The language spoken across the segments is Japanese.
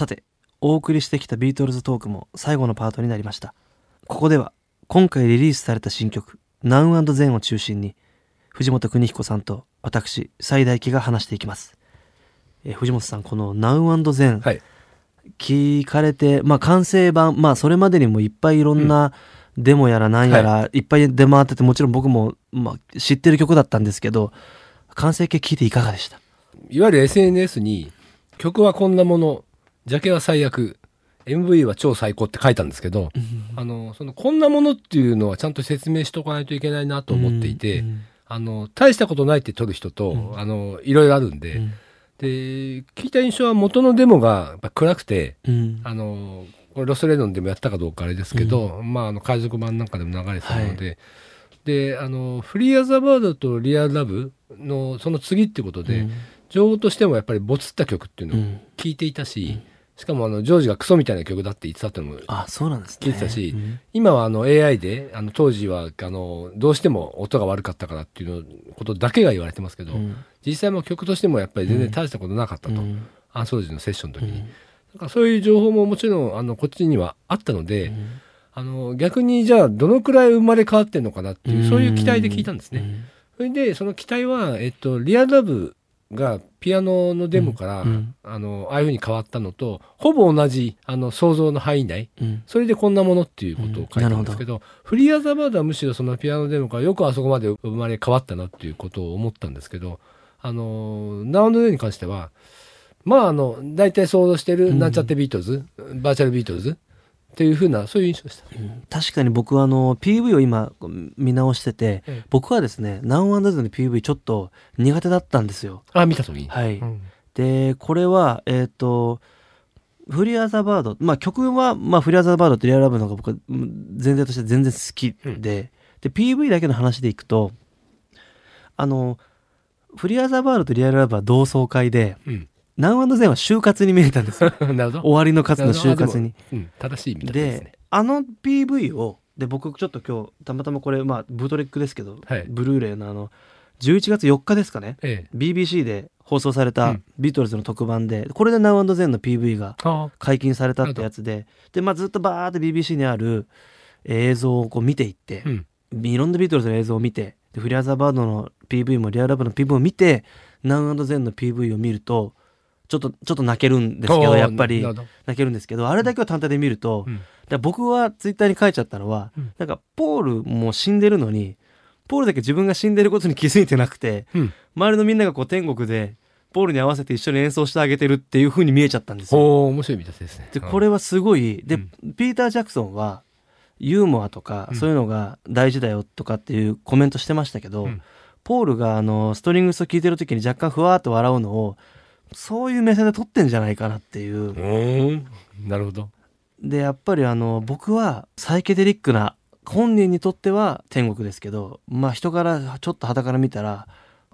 さてお送りしてきたビートルズトークも最後のパートになりました。ここでは今回リリースされた新曲「Now and Then」を中心に藤本邦彦さんと私最大輝が話していきます。えー藤本さんこの「Now and Then」はい。聞かれて、まあ、完成版まあそれまでにもいっぱいいろんなデモやらなんやら、い、っぱい出回っててもちろん僕も、まあ、知ってる曲だったんですけど完成形聞いていかがでした？いわゆる SNS に曲はこんなものジャケは最悪。MV は超最高って書いたんですけど、あのそのこんなものっていうのはちゃんと説明しておかないといけないなと思っていて、うん。あの大したことないって撮る人と、うん。あのいろいろあるんで、うん。で聞いた印象は元のデモがやっぱ暗くてうん。あのこれロスレノンでもやったかどうかあれですけど、まああの海賊版なんかでも流れてたので、であのフリーアザバードとリアルラブのその次ってことで、情報としてもやっぱりボツった曲っていうのをうん。聞いていたし、しかもあのジョージがクソみたいな曲だって言ってたってのもあそうなんですね。聞いてたしうん。今はあの AI であの当時はあのどうしても音が悪かったからっていうのことだけが言われてますけど、うん。実際も曲としてもやっぱり全然大したことなかったと、うん。アンソロジーのセッションの時に、うん。だからそういう情報ももちろんあのこっちにはあったので、うん。あの逆にじゃあどのくらい生まれ変わってんのかなっていう、そういう期待で聞いたんですね。うん。それでその期待は、えっと、 Real Love がピアノのデモから、うん。あのああいうふうに変わったのとほぼ同じあの想像の範囲内。うん。それでこんなものっていうことを書いたんですけど,、 Free As A Bird はむしろそのピアノデモからよくあそこまで生まれ変わったなっていうことを思ったんですけどあの Now And Then に関してはまああの大体想像してるなんちゃってビートルズ、バーチャルビートルズっていうふうなそういう印象でした。確かに僕はあの PV を今見直してて、ええ。僕はですね「ナウアンダズの PV ちょっと苦手だったんですよ。あ見た時に、はい、うん。でこれはえっ、とフリーアザバードまあ曲は、まあ、フリーアザバードとリアルラブの方が僕はうん前提として全然好きで、で PV だけの話でいくとあのフリーアザバードとリアルラブは同窓会でうんナウアンドゼンは就活に見えたんですよ。終わりの活の就活に。うん、正しいですね。で。あの PV をで僕ちょっと今日たまたまこれまあブートレックですけど、はい。ブルーレイのあの11月4日ですかね。ええ、BBC で放送されたうんビートルズの特番で、これで Now and Then の PV があ解禁されたってやつでで、まあ、ずっとバーって BBC にある映像をこう見ていってう、ん、いろんなビートルズの映像を見てでフリアザーバードの PV もリアルラブの PV も見て Now and Then の PV を見るとちょっとちょっと泣けるんですけどやっぱり。泣けるんですけどあれだけを単体で見ると、僕はツイッターに書いちゃったのは、うん。なんかポールも死んでるのにポールだけ自分が死んでることに気づいてなくてうん、周りのみんながこう天国でポールに合わせて一緒に演奏してあげてるっていう風に見えちゃったんですよ。ほう面白い見立てですね。でこれはすごいで、うん。ピーター・ジャクソンはユーモアとかうん。そういうのが大事だよとかっていうコメントしてましたけど、うん。ポールがあのストリングスを聴いてる時に若干ふわーっと笑うのをそういう目線で撮ってんじゃないかなっていううーんなるほど。でやっぱりあの僕はサイケデリックな本人にとっては天国ですけどまあ人からちょっと傍から見たら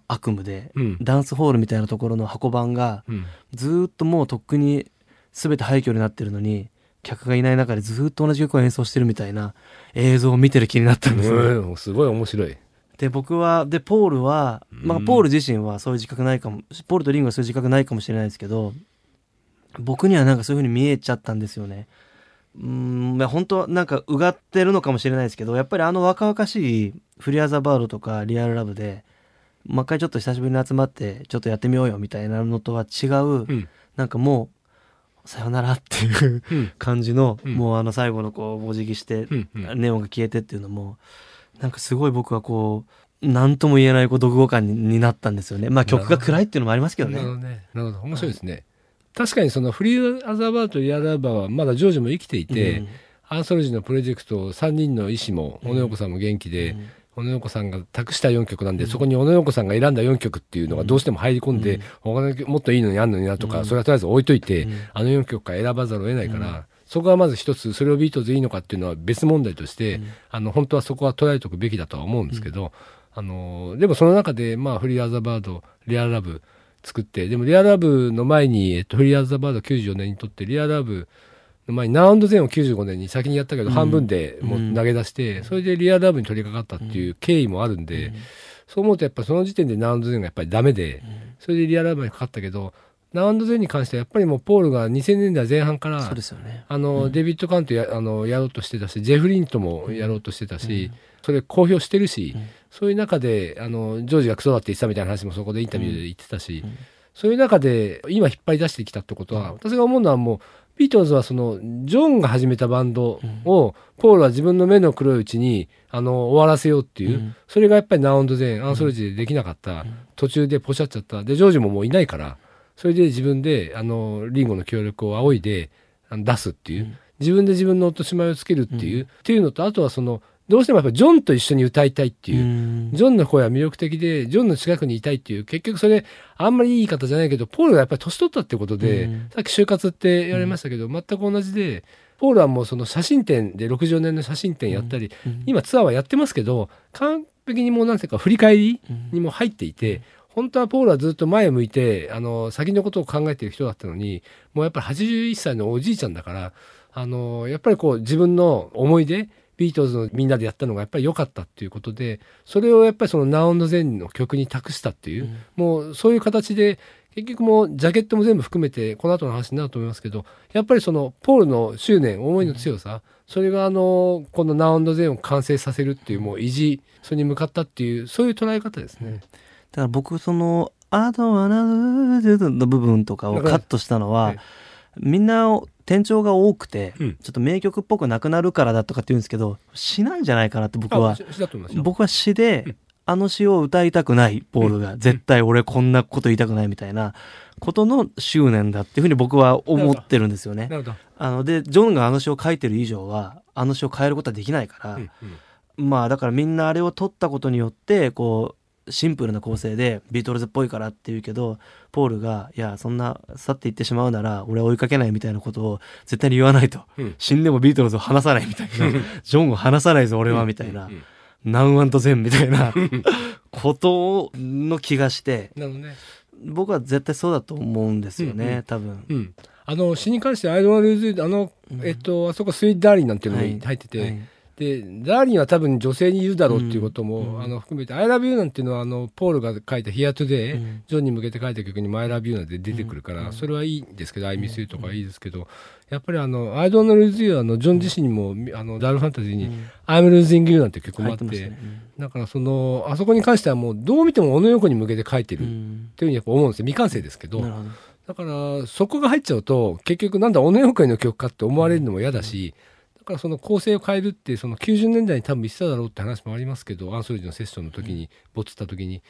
悪夢で、うんダンスホールみたいなところの箱番がうんずーっともうとっくに全て廃墟になってるのに客がいない中でずーっと同じ曲を演奏してるみたいな映像を見てる気になったんですね。うんすごい面白い。で僕はでポールは、まあ、うん。ポール自身はそういう自覚ないかもポールとリンゴはそういう自覚ないかもしれないですけど僕にはなんかそういう風に見えちゃったんですよね。うーんまあ本当はなんかうがってるのかもしれないですけどやっぱりあの若々しいフリーアザバードとかリアルラブでもう一回ちょっと久しぶりに集まってちょっとやってみようよみたいなのとは違う、うん。なんかもうさよならっていううん。感じの、うん。もうあの最後のこうお辞儀して、うんうん。ネオンが消えてっていうのもなんかすごい僕はこう何とも言えないこう読後感にになったんですよね。まあ曲が暗いっていうのもありますけどね。なるほどね。なるほど。面白いですね。確かにそのフリーアザーバーとリアルアバーはまだジョージも生きていて、うん。アンソロジーのプロジェクト3人の医師も小野洋子さんも元気で、うん。小野洋子さんが託した4曲なんで、そこに小野洋子さんが選んだ4曲っていうのがどうしても入り込んで、うん。他の曲もっといいのにあんのになとか、うん。それはとりあえず置いといて、うん。あの4曲から選ばざるを得ないから、うんそこはまず一つそれをビートルズいいのかっていうのは別問題として、うん。あの本当はそこは捉えておくべきだとは思うんですけど、あのでもその中で、まあ、フリーアザバードリアルラブ作ってでもリアルラブの前に、えっと、フリーアザバード94年にとってリアルラブの前にナウンドゼンを95年に先にやったけど、うん。半分でもう投げ出して、それでリアルラブに取り掛かったっていう経緯もあるんで、そう思うとやっぱその時点でナウンドゼンがやっぱりダメで、それでリアルラブにかかったけどナウンドゼンに関してはやっぱりもうポールが2000年代前半からそうですよね。あの、うん。デビッド・カントやあのやろうとしてたしジェフ・リンともやろうとしてたし、それ公表してるし、うん。そういう中であのジョージがクソだって言ってたみたいな話もそこでインタビューで言ってたし、うん。そういう中で今引っ張り出してきたってことは、うん。私が思うのはもうビートルズはそのジョンが始めたバンドを、ポールは自分の目の黒いうちにあの終わらせようっていう、うん。それがやっぱりナウンドゼンアンソロジーでできなかった、ん。途中でポシャっちゃった。でジョージももういないからそれで自分であのリンゴの協力を仰いであの出すっていう、うん。自分で自分の落とし前をつけるっていう、っていうのとあとはそのどうしてもやっぱりジョンと一緒に歌いたいっていう、うん。ジョンの声は魅力的で、ジョンの近くにいたいっていう、結局それ、あんまりいい言い方じゃないけど、ポールがやっぱり年取ったってことで、うん。さっき就活って言われましたけど、全く同じで、ポールはもうその写真展で60年の写真展やったり、うん。今ツアーはやってますけど、完璧にもうなんていうか振り返りうん。にも入っていて、本当はポールはずっと前を向いて、あの、先のことを考えている人だったのに、もうやっぱり81歳のおじいちゃんだから、あの、やっぱりこう自分の思い出、ビートルズのみんなでやったのがやっぱり良かったっていうことで、それをやっぱりそのナウンドゼンの曲に託したっていう、うん。もうそういう形で、結局もうジャケットも全部含めて、この後の話になると思いますけど、やっぱりそのポールの執念、思いの強さ、それがあの、このナウンドゼンを完成させるっていう、もう意地、それに向かったっていう、そういう捉え方ですね。だから僕その「I don't wanna lose you」の部分とかをカットしたのは、はいみんな転調が多くて、うん。ちょっと名曲っぽくなくなるからだとかって言うんですけど詩なんじゃないかなって僕は。僕は詩で、あの詩を歌いたくないポールが、絶対俺こんなこと言いたくないみたいなことの執念だっていうふうに僕は思ってるんですよね。あのでジョンがあの詩を書いてる以上はあの詩を変えることはできないから、うん。まあだからみんなあれを取ったことによってこうシンプルな構成でビートルズっぽいからって言うけどポールが「いやそんな去っていってしまうなら俺は追いかけない」みたいなことを絶対に言わないと、うん。死んでもビートルズを離さないみたいな。ジョンを離さないぞ俺はみたいな、ナウアンとゼンみたいな。ことの気がして。ね。僕は絶対そうだと思うんですよね、うんうん。多分。うん。あの、詩に関して、アイドルルーズ、あの、うん。えっと、あそこスイートダーリンなんていうのもはい。入ってて、はいで、ダーリンは多分女性に言うだろうっていうことも、うん。あの、含めて、I love you なんていうのは、あの、ポールが書いた Here Today、うん。ジョンに向けて書いた曲に My love you なんて出てくるから、うん。それはいいんですけど、I miss you とかいいですけど、やっぱりあの、I don't lose you は、あの、ジョン自身にも、あの、ダールファンタジーに、うん。I'm losing you なんて曲もあって、ね。だからその、あそこに関してはもう、どう見ても小野横に向けて書いてるっうんていうふうにやっぱ思うんですよ。未完成ですけど。だから、そこが入っちゃうと、結局なんだ、小野洋会の曲かって思われるのも嫌だし、だからその構成を変えるって、その90年代に多分言ってただろうって話もありますけど、アンソロジーのセッションの時に、ボツった時に。だ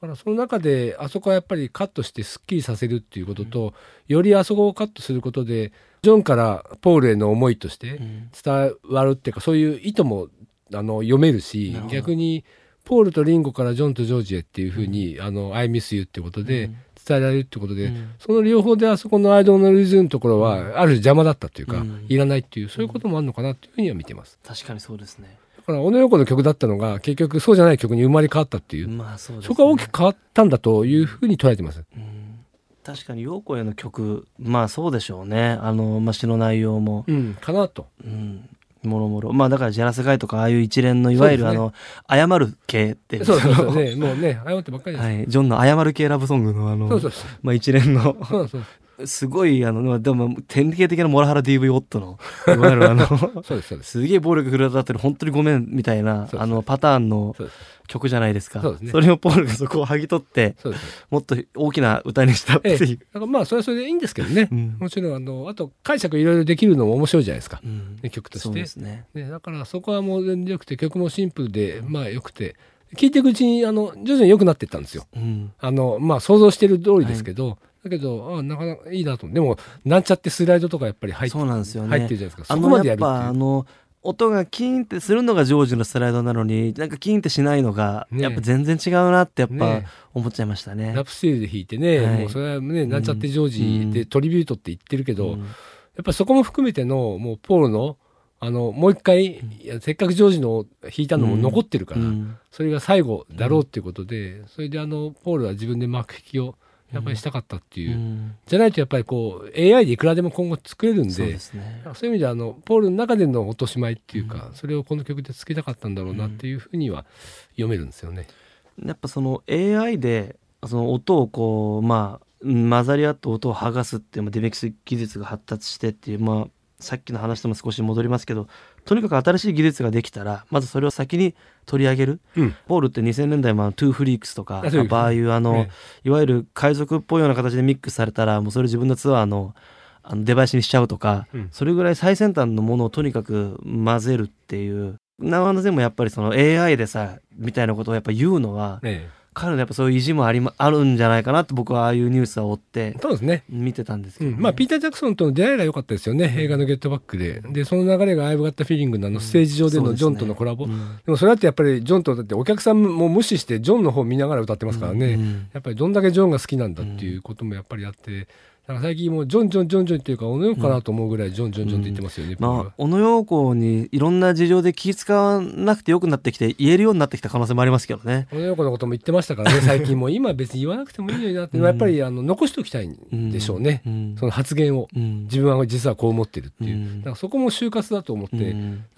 からその中で、あそこはやっぱりカットしてスッキリさせるっていうことと、よりあそこをカットすることで、ジョンからポールへの思いとしてうん。伝わるっていうか、そういう意図もあの読めるし逆に、ポールとリンゴからジョンとジョージへっていうふうに、あの、I miss you ってことで伝えられるってことで、うん。その両方であそこのアイドルのリズムのところは、ある種邪魔だったっていうか、うん。いらないっていう、そういうこともあるのかなっていうふうには見てます。確かにそうですね。だから、小野洋子の曲だったのが、結局そうじゃない曲に生まれ変わったっていう、まあそうですね。そこが大きく変わったんだというふうに捉えてます。うん。確かに陽子への曲まあそうでしょうね。あの、まあ、詩の内容も、うん、かなと。うん、もろもろ。まあだからジェラスガイとかああいう一連のいわゆる、あの謝る系っていそうそうそうね、もうね、謝ってばっかりです。はい、ジョンの謝る系ラブソングのあの。まあ、一連のすごいあのまあでも典型的なモラハラ DV 夫のいわゆるあのす、げえ暴力振るってる本当にごめんみたいなあのパターンの。曲じゃないですか。そね。れをポールがそこを剥ぎ取って。もっと大きな歌にしたってええ、いう、だからまあ、それはそれでいいんですけどね。うん。もちろん、あの、あと解釈いろいろできるのも面白いじゃないですか。うん。ね曲として。ね。ね、だからそこはもう全然良くて曲もシンプルでまあ良くて。聴いていくうちにあの徐々に良くなっていったんですよ。うん。あのまあ想像してる通りですけど、だけどあなかなかいいなと。でもなんちゃってスライドとかやっぱり入ってそうなんですよね。入ってるじゃないですか。あそこまでのやるってあの音がキーンってするのがジョージのスライドなのになんかキーンってしないのがねやっぱ全然違うなってやっぱね思っちゃいましたね。ラプスティールで弾いてね、はい。もうそれはねなんちゃってジョーうん。ジでトリビュートって言ってるけど、うん。やっぱりそこも含めてのもうポールのあのもう一回、いやせっかくジョージの弾いたのも残ってるから、うん。それが最後だろうっていうことで、それであのポールは自分で幕引きをやっぱりしたかったっていう、うんじゃないとやっぱりこう AI でいくらでも今後作れるんでそうね。そういう意味ではあのポールの中での落とし前っていうか、それをこの曲でつけたかったんだろうなっていうふうには読めるんですよね。やっぱその AI でその音をこうまあ混ざり合った音を剥がすっていう、まあ、デメキス技術が発達してっていうまあさっきの話とも少し戻りますけどとにかく新しい技術ができたらまずそれを先に取り上げる、うん、ポールって2000年代もトゥーフリークスとかああいうあの、ね、いわゆる海賊っぽいような形でミックスされたらもうそれ自分のツアーのあのデバイスにしちゃうとか、うん、それぐらい最先端のものをとにかく混ぜるっていう。ナワンドゼもやっぱりその AI でさみたいなことをやっぱ言うのは、ね彼のやっぱそういう意地もあり、あるんじゃないかなと僕はああいうニュースは追ってそうですね。見てたんですけど、ね。うん、まあピーター・ジャクソンとの出会いが良かったですよね、映画の「ゲットバックで」でその流れが「アイブ・ガッタ・フィーリング」のあのステージ上でのジョンとのコラボ、でねうん、でもそれだってやっぱりジョンとだってお客さんも無視してジョンの方見ながら歌ってますからね、うん、やっぱりどんだけジョンが好きなんだっていうこともやっぱりあって。なんか最近もうジョンジョンジョンジョンっていうか小野洋子かなと思うぐらいジョンジョンジョンって言ってますよね、うん、まあ小野洋子にいろんな事情で気使わなくてよくなってきて言えるようになってきた可能性もありますけどね。小野洋子のことも言ってましたからね 最近も今別に言わなくてもいいのになってやっぱりあの残しておきたいんでしょうね、うん、その発言を、うん、自分は実はこう思ってるっていう、だからそこも就活だと思って、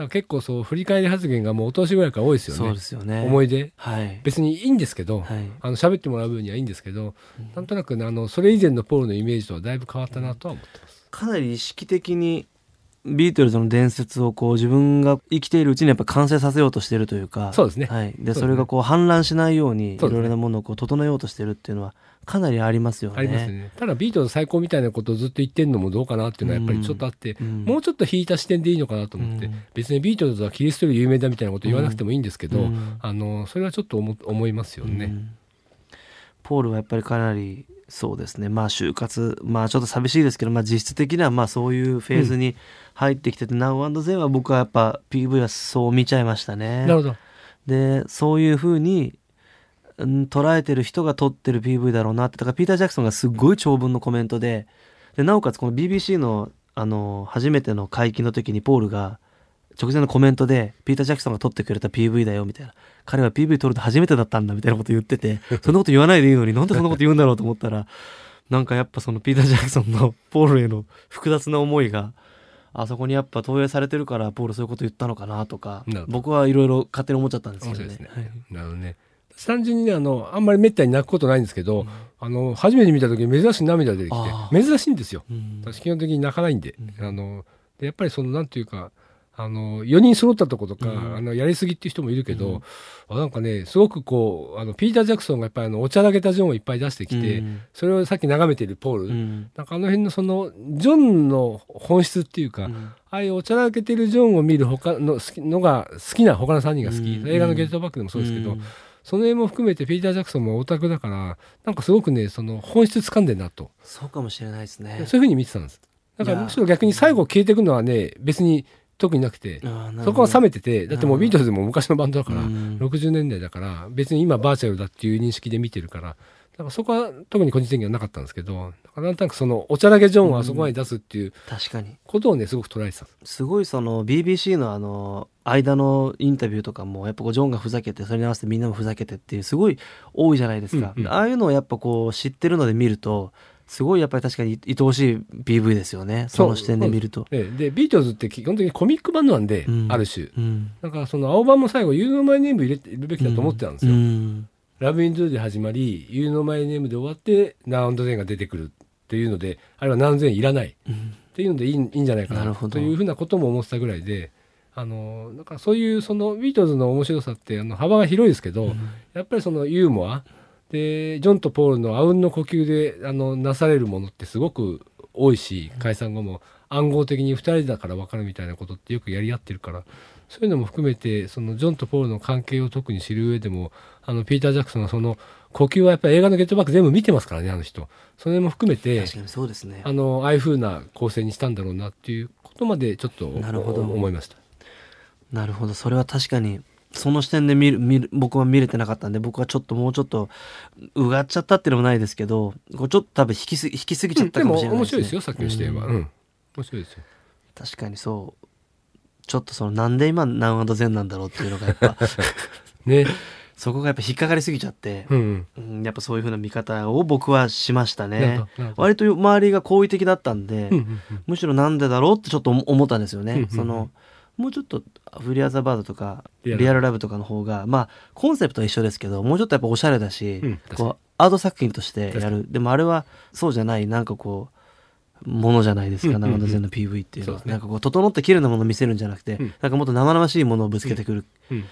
結構そう振り返り発言がもうお通しぐらいから多いですよね。そうですよね。思い出、はい、別にいいんですけど、はい、あの喋ってもらう分にはいいんですけど、なんとなく、ね、あのそれ以前のポールのイメージとはだいぶ変わったなとは思ってます。かなり意識的にビートルズの伝説をこう自分が生きているうちにやっぱ完成させようとしてるというか。そうですね、はい、でそれがこう氾濫しないようにいろいろなものをこう整えようとしてるっていうのはかなりありますよね。ありますね。ただビートルズ最高みたいなことをずっと言ってるのもどうかなっていうのはやっぱりちょっとあって、うん、もうちょっと引いた視点でいいのかなと思って、うん、別にビートルズはキリストより有名だみたいなこと言わなくてもいいんですけど、うん、あのそれはちょっと思思いますよね。ポールはやっぱりかなりそうですね。まあ就活まあちょっと寂しいですけど、まあ、実質的にはまあそういうフェーズに入ってきてて、うん、Now ゼ Then は僕はやっぱ PV はそう見ちゃいましたね。なるほど。でそういうふうに、うん、捉えてる人が撮ってる PV だろうなって。だからピーター・ジャクソンがすごい長文のコメントででなおかつこの BBC のあの初めての会期の時にポールが直前のコメントでピーター・ジャクソンが撮ってくれた PV だよみたいな彼は PV 撮ると初めてだったんだみたいなこと言ってて そんなこと言わないでいいのになんでそんなこと言うんだろうと思ったらなんかやっぱそのピーター・ジャクソンの ポールへの複雑な思いがあそこにやっぱ投影されてるからポールそういうこと言ったのかなとか僕はいろいろ勝手に思っちゃったんですけどね。ね。はい、なるほどね。単純にねあのあんまりめったに泣くことないんですけど、うん、あの初めて見た時珍しい涙出てきて珍しいんですよ、うん、私基本的に泣かないんでうん、あのでやっぱりそのなんていうかあの4人揃ったとことか、うん、あのやりすぎっていう人もいるけど、うん、なんかねすごくこうあのピーター・ジャクソンがやっぱりあのおちゃらけたジョンをいっぱい出してきて、うん、それをさっき眺めているポール、うん、なんかあの辺のそのジョンの本質っていうか、ああいうおちゃらけてるジョンを見る他の好きのが好きな他の3人が好き、映画の「ゲットバック」でもそうですけど。その辺も含めてピーター・ジャクソンもオタクだからなんかすごくねその本質掴んでんなと。そうかもしれないですね。そういうふうに見てたんです。だからむしろ逆に最後消えていくのはね別に特になくてそこは冷めててだってもうビートルズも昔のバンドだから、60年代だから別に今バーチャルだっていう認識で見てるからだからそこは特に個人的にはなかったんですけどなんとなくそのおちゃらけジョンをあそこまで出すっていう、確かに。ことをねすごく捉えてたすごいその BBC のあの間のインタビューとかもやっぱこうジョンがふざけてそれに合わせてみんなもふざけてっていうすごい多いじゃないですか、うんうん、ああいうのをやっぱこう知ってるので見るとすごいやっぱり確かに愛おしい PV ですよね。その視点で見ると。ででビートルズって基本的にコミック版なんで、うん、ある種、うん、だからその青版も最後「You know my name」入れるべきだと思ってたんですよ。ラブインドゥで始まり「You know my name」で終わって「ナウンドゼン」が出てくるっていうのであれは何千いらない、っていうのでいいいいんじゃないかな。というふうなことも思ってたぐらいで。あのだからそういうそのビートルズの面白さってあの幅が広いですけど、やっぱりそのユーモアでジョンとポールのあうんの呼吸であのなされるものってすごく多いし解散後も暗号的に2人だから分かるみたいなことってよくやり合ってるから。そういうのも含めてそのジョンとポールの関係を特に知る上でもあのピーター・ジャクソンはその呼吸はやっぱり映画の「ゲットバック」全部見てますからねあの人。それも含めて確かにそうですね。あのああいうふうな構成にしたんだろうなっていうことまでちょっと思いました。なるほど。それは確かにその視点で見る見る僕は見れてなかったんで僕はちょっともうちょっとうがっちゃったっていうのもないですけどこうちょっと多分引きす引きすぎちゃったかもしれないです、ね。うん、面白いですよさっきの視点は、うん、面白いですよ。確かにそう。ちょっとそのなんで今ナウアンドゼンなんだろうっていうのがやっぱ ね。そこがやっぱ引っかかりすぎちゃって、うんうん、やっぱそういうふうな見方を僕はしましたね。割と周りが好意的だったんで、うんうんうん、むしろなんでだろうってちょっと思ったんですよね、うんうんうん、そのもうちょっとフリアザバードとかリアル。ラブとかの方がまあコンセプトは一緒ですけどもうちょっとやっぱおしゃれだし、うん、こうアート作品としてやる。でもあれはそうじゃないなんかこうものじゃないですか、うんうんうん。長野前の PV っていうのは、そうですね。なんかこう整って綺麗なものを見せるんじゃなくて、うん。なんかもっと生々しいものをぶつけてくる。っうん。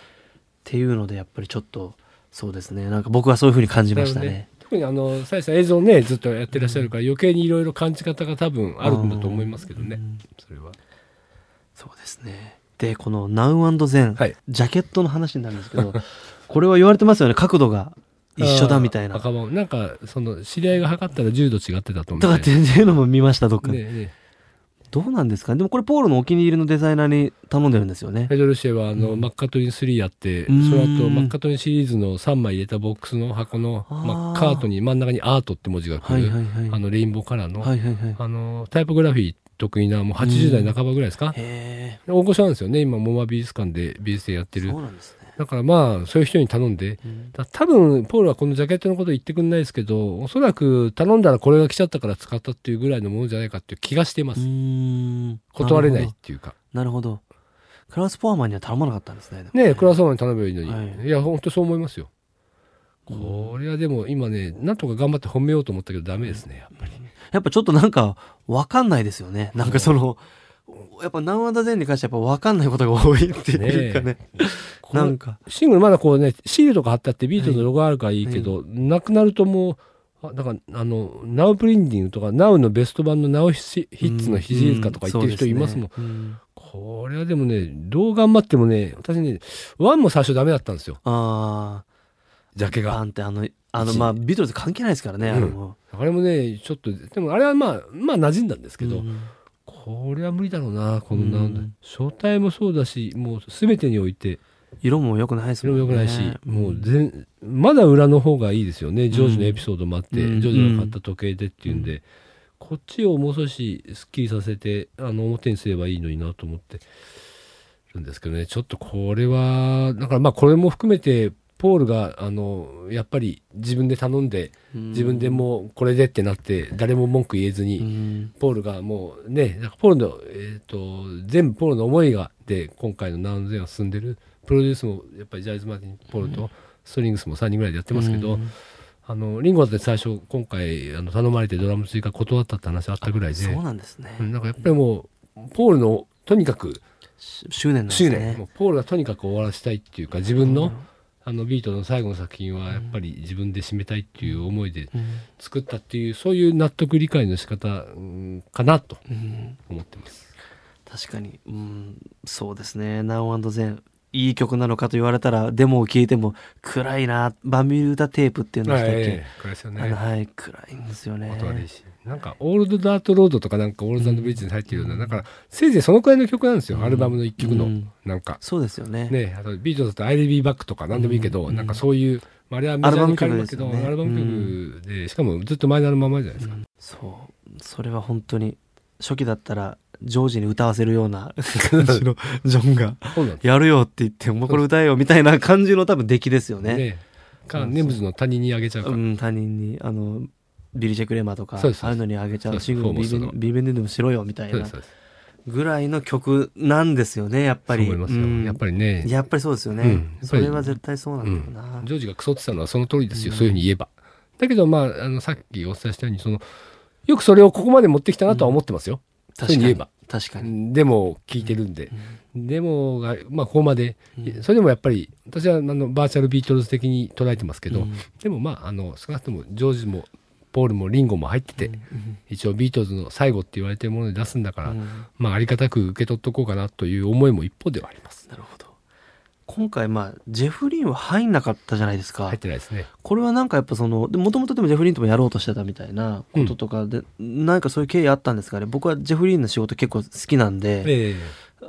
ていうのでやっぱりちょっとそうですね。なんか僕はそういうふうに感じましたね。特にあのさやさん映像ねずっとやってらっしゃるから余計にいろいろ感じ方が多分あるんだと思いますけどね。うん。それは。そうですねでこの Now Zen、はい。ジャケットの話になるんですけど これは言われてますよね。角度が一緒だみたいな。赤羽。なんかその知り合いが測ったら10度違ってたと思とかっていうのも見ましたどっかで、ねねどうなんですか？ねでもこれポールのお気に入りのデザイナーに頼んでるんですよね。ペドルシェはあの、うん。マッカトリン3やって、うん。その後マッカトリンシリーズの3枚入れたボックスの箱のまあ、カートに真ん中にアートって文字が来る、はいはいはい。あのレインボーカラーの、はいはいはい。あのタイポグラフィー得意なもう80代半ばぐらいですか、へ大御所なんですよね。今モマ美術館で美術展やってえる。そうなんですね、だからまあそういう人に頼んで。うん。だ多分ポールはこのジャケットのこと言ってくんないですけどおそらく頼んだらこれが来ちゃったから使ったっていうぐらいのものじゃないかっていう気がしています、断れないっていうか。なるほど。クラウス・ポアマンには頼まなかったんですねね。えクラスマンに頼めばいいのに、はい。い、や本当そう思いますよこれはでも今ねなんとか頑張って褒めようと思ったけどダメですねやっぱり。やっぱちょっとなんか分かんないですよね。なんかそのやっぱナウアンダゼンに関してはやっぱ分かんないことが多いっていうかね。このなんか。シングルまだこうねシールとか貼ってあってビートルのロゴあるからいいけど、なくなるともうあだからあのナウプリンディングとかナウのベスト版のナウヒッツの肘リかとか言ってる人いますもん、ううん。これはでもねどう頑張ってもね私ねワンも最初ダメだったんですよ。ああジャケが。パンってあのあのまあビートルズ関係ないですからねあれも、あれもねちょっとでもあれはまあまあ馴染んだんですけど、うん。これは無理だろうなこのうんなん。だ、書体もそうだしもう全てにおいて。色も良くないですもんね。も良くないし、もう全まだ裏の方がいいですよね。ジョージのエピソードもあって、うん。ジョージが買った時計でっていうんで、こっちをもう少しすっきりさせてあの表にすればいいのになと思ってるんですけどね。ちょっとこれはだからまあこれも含めてポールがあのやっぱり自分で頼んでうん。自分でもうこれでってなって誰も文句言えずに、うん。ポールがもうね、なんかポールの、えっ、と、全部ポールの思いが、で、今回のナウンゼンが進んでる、プロデュースも、やっぱりジャイズ・マーティン、ポールと、ストリングスも3人ぐらいでやってますけど、うん。あの、リンゴだって最初、今回、あの、頼まれてドラム追加断ったって話あったぐらいで、そうなんですね、うんなんかやっぱりもう、ポールの、とにかく、し執念なんです執ね念、もうポールがとにかく終わらせたいっていうか、自分の、あの、ビートの最後の作品は、やっぱり自分で締めたいっていう思いでうん。作ったっていう、そういう納得理解の仕方、うんかなとうん。思ってます。確かに、うん、そうですね「Now and Then」いい曲なのかと言われたらデモを聴いても暗いな。バミューダテープっていうんでしたっけ、ええ暗いですよね。はい暗いんですよね。音悪いしなんかオールドダートロードとかなんかオールドブリッジに入ってるような、だからせいぜいそのくらいの曲なんですよ、うん。アルバムの一曲の、うん。なんか。そうですよね。ねあとビートルズだと「アイリビーバック」とか何でもいいけど、うん。なんかそういう、まあ、あれはメジャーに変わりますけどアルバム曲ですよね。アルバム曲で、しかもずっとマイナーのままじゃないですか、うん。そう。それは本当に初期だったらジョージに歌わせるような 感じのジョンがやるよって言ってもうこれ歌えよみたいな感じの多分出来ですよね。ね。かムズの他人にあげちゃうか、うん、他人にあのビリー・ J・クレイマーとかああいうのにあげちゃそうシングル B面でもしろよみたいなぐらいの曲なんですよねやっぱり。そうん。やっぱりね。やっぱりそうですよね、それは絶対そうなんだよな、ジョージがクソってたのはその通りですよ、うん。そういうふうに言えば。だけどまああのさっきお伝えしたようにそのよくそれをここまで持ってきたなとは思ってますよ、そういうふうに言えば。確かに、デモを聞いてるんで、デモが、まあ、ここまで、うん。それでもやっぱり、私はあのバーチャルビートルズ的に捉えてますけど、うん。でもまあ、あの少なくともジョージもポールもリンゴも入ってて、うん。一応ビートルズの最後って言われてるもので出すんだから、うん。まあ、ありがたく受け取っとこうかなという思いも一方ではあります。なるほど今回まあジェフリンは入んなかったじゃないですか、入ってないですね。これはなんかやっぱそのもともとでもジェフリンともやろうとしてたみたいなこととかで、なんかそういう経緯あったんですかね。僕はジェフリンの仕事結構好きなんで、ええ。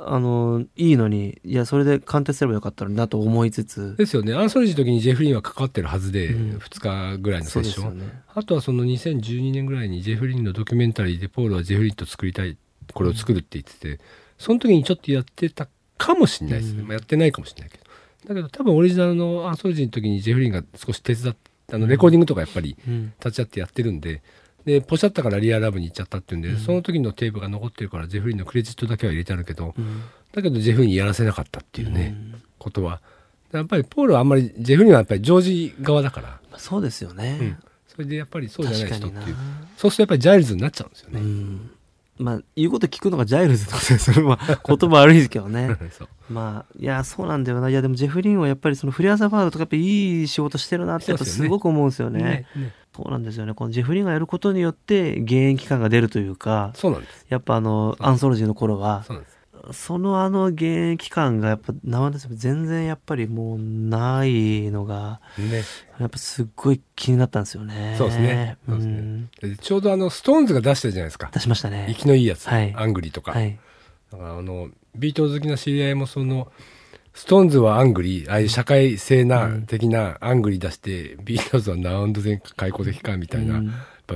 あのいいのにいやそれで鑑定すればよかったのになと思いつつ。ですよね。アンソロジーの時にジェフリンは関わってるはずで、うん。2日ぐらいのセッション。ね。あとはその2012年ぐらいにジェフリンのドキュメンタリーでポールはジェフリンと作りたいこれを作るって言ってて、その時にちょっとやってたかもしれないですね、うん。まあ、やってないかもしれないけど。だけど多分オリジナルのアンソロジーの時にジェフリンが少し手伝ってあのレコーディングとかやっぱりうん。立ち会ってやってるんででポシャったからリアルラブに行っちゃったっていうんで、うん。その時のテープが残ってるからジェフリンのクレジットだけは入れてあるけどうん。だけどジェフリンにやらせなかったっていうね、うん。ことは。やっぱりポールはあんまりジェフリンはやっぱりジョージ側だから、そうですよね、うん。それでやっぱりそうじゃない人っていう。そうするとやっぱりジャイルズになっちゃうんですようね、んまあ言うこと聞くのがジャイルズとか それは言葉悪いですけどね。まあいやそうなんだよな。いやでもジェフリンはやっぱりそのフリアザバードとかやっぱいい仕事してるなってやっぱすごく思うんですよね。ね。ねそうなんですよね。このジェフリンがやることによって現役感が出るというかそうなんです。やっぱあのアンソロジーの頃はそうなんですそのあの現役感がやっぱ生です全然やっぱりもうないのがね。やっぱすっごい気になったんですよね。そうですね。すね。んでちょうどあのストーンズが出してるじゃないですか。出しましたね。息のいいやつ、はい。 Angry とか、はい。だからあのビートルズ好きな知り合いもそのストーンズは Angry ああいう社会性なうん的な Angry 出して、ビートルズは Now And Then 懐古的かみたいな、うん。やっぱ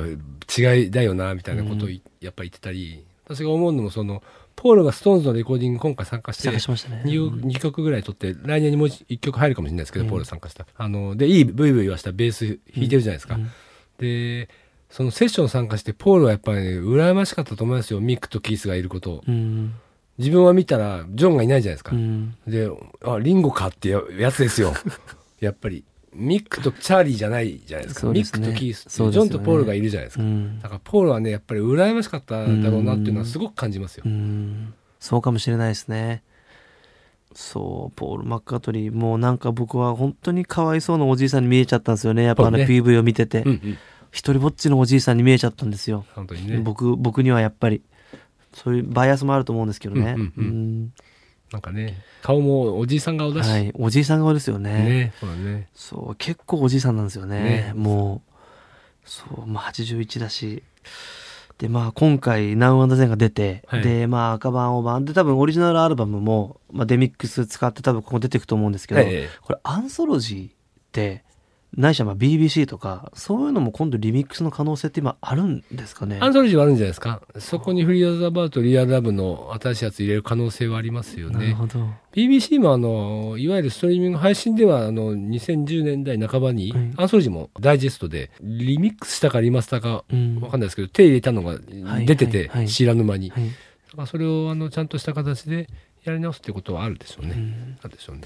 違いだよなみたいなことをいやっぱり言ってたり。私が思うのもそのポールがストーンズのレコーディング今回参加して探しましたね。2, 2曲ぐらい取って来年にもう1曲入るかもしれないですけど、うん。ポール参加したあのでいいブイブイ言わしたベース弾いてるじゃないですか、うん。でそのセッション参加してポールはやっぱり、ね、羨ましかったと思いますよ。ミックとキースがいること。をうん。自分は見たらジョンがいないじゃないですか、うん。であリンゴかってややつですよ。やっぱりミックとチャーリーじゃないじゃないですか。すね。ミックとキースジョンとポールがいるじゃないですか、うん。だからポールはねやっぱり羨ましかっただろうなっていうのはすごく感じますよ、うん。そうかもしれないですね。そうポール・マッカートリーもうなんか僕は本当にかわいそうなおじいさんに見えちゃったんですよね。やっぱあの PV を見てて。うんうん。一人ぼっちのおじいさんに見えちゃったんですよ。本当にね。僕僕にはやっぱりそういうバイアスもあると思うんですけどね、うんうんうん。うんなんかね顔もおじいさん顔だし、はい、おじいさん側ですよね。ねそうだね。そう結構おじいさんなんですよね。ね。もうそう、まあ、81だし。でまあ今回「ナウアンダゼンが出て、はい。でまあ赤版青版で多分オリジナルアルバムも、まあ、デミックス使って多分ここ出てくと思うんですけど、ええ。これアンソロジーってないしはまあ BBC とかそういうのも今度リミックスの可能性って今あるんですかね？アンソロジーはあるんじゃないですか？そこにフリーアザーバートリアルラブの新しいやつ入れる可能性はありますよね。なるほど、BBC もあのいわゆるストリーミング配信ではあの2010年代半ばに、はい。アンソロジーもダイジェストでリミックスしたかリマスターかうん。わかんないですけど手入れたのがい出てて、知らぬ間に、はい。それをあのちゃんとした形でやり直すってことはあるでしょうね、うん。あるでしょうね。